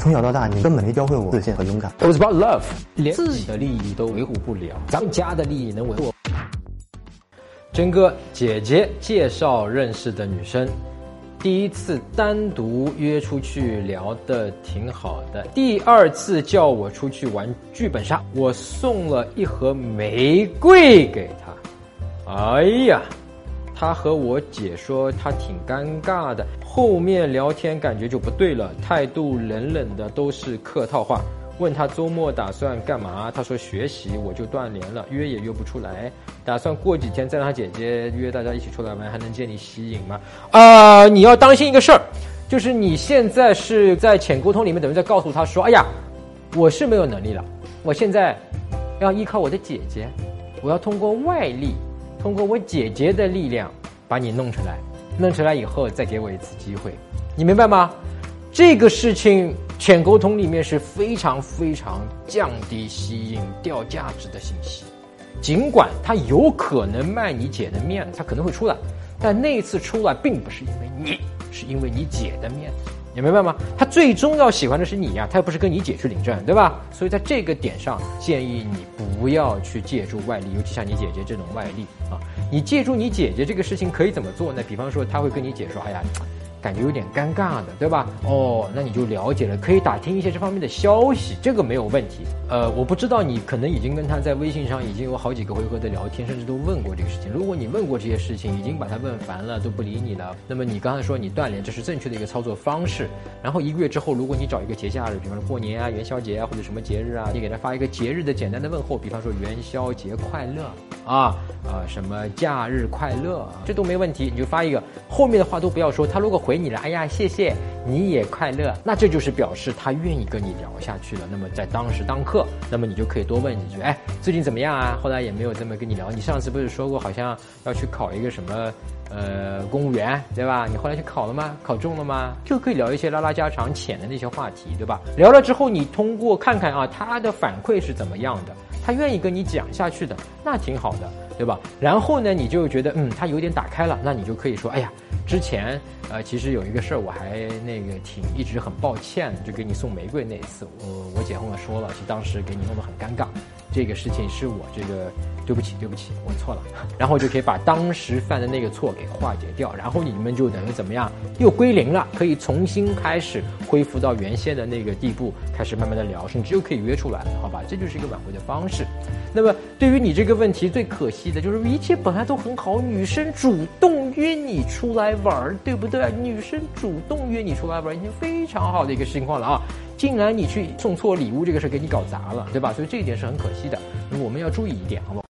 从小到大，你根本没教会我自信和勇敢。It was about love，连自己的利益都维护不了，咱们家的利益能维护？真哥，姐姐介绍认识的女生，第一次单独约出去聊的挺好的，第二次叫我出去玩剧本杀，我送了一盒玫瑰给她。哎呀！他和我姐说他挺尴尬的，后面聊天感觉就不对了，态度冷冷的，都是客套话。问他周末打算干嘛，他说学习，我就断联了，约也约不出来，打算过几天再让他姐姐约大家一起出来玩，还能建立吸引吗？啊，你要当心一个事儿，就是你现在是在浅沟通里面等于在告诉他说，哎呀，我是没有能力了，我现在要依靠我的姐姐，我要通过外力。通过我姐姐的力量把你弄出来，弄出来以后再给我一次机会，你明白吗？这个事情浅沟通里面是非常非常降低吸引、掉价值的信息。尽管他有可能卖你姐的面子，他可能会出来，但那一次出来并不是因为你，是因为你姐的面子。你明白吗？他最终要喜欢的是你呀，他又不是跟你姐去领证，对吧？所以在这个点上，建议你不要去借助外力，尤其像你姐姐这种外力啊。你借助你姐姐这个事情可以怎么做呢？比方说，他会跟你姐说：“哎呀。”感觉有点尴尬的，对吧？哦，那你就了解了，可以打听一些这方面的消息，这个没有问题。呃，我不知道你可能已经跟他在微信上已经有好几个回合的聊天，甚至都问过这个事情。如果你问过这些事情，已经把他问烦了，都不理你了，那么你刚才说你断联，这是正确的一个操作方式。然后一个月之后，如果你找一个节假日，比方说过年啊、元宵节啊，或者什么节日啊，你给他发一个节日的简单的问候，比方说元宵节快乐啊啊，什么假日快乐，这都没问题，你就发一个，后面的话都不要说。他如果回你了，哎呀，谢谢，你也快乐，那这就是表示他愿意跟你聊下去了。那么在当时当刻，那么你就可以多问几句，哎，最近怎么样啊？后来也没有这么跟你聊。你上次不是说过好像要去考一个什么呃公务员，对吧？你后来去考了吗？考中了吗？就可以聊一些拉拉家常、浅的那些话题，对吧？聊了之后，你通过看看啊，他的反馈是怎么样的，他愿意跟你讲下去的，那挺好的，对吧？然后呢，你就觉得嗯，他有点打开了，那你就可以说，哎呀。之前，呃，其实有一个事儿，我还那个挺一直很抱歉，就给你送玫瑰那一次，我我姐跟我说了，其实当时给你弄得很尴尬，这个事情是我这个对不起对不起，我错了，然后就可以把当时犯的那个错给化解掉，然后你们就等于怎么样，又归零了，可以重新开始恢复到原先的那个地步，开始慢慢的聊，甚至又可以约出来，好吧，这就是一个挽回的方式。那么对于你这个问题，最可惜的就是一切本来都很好，女生主动约你出来玩，对不对？女生主动约你出来玩，已经非常好的一个情况了啊！竟然你去送错礼物，这个事给你搞砸了，对吧？所以这一点是很可惜的。那么我们要注意一点，好不好？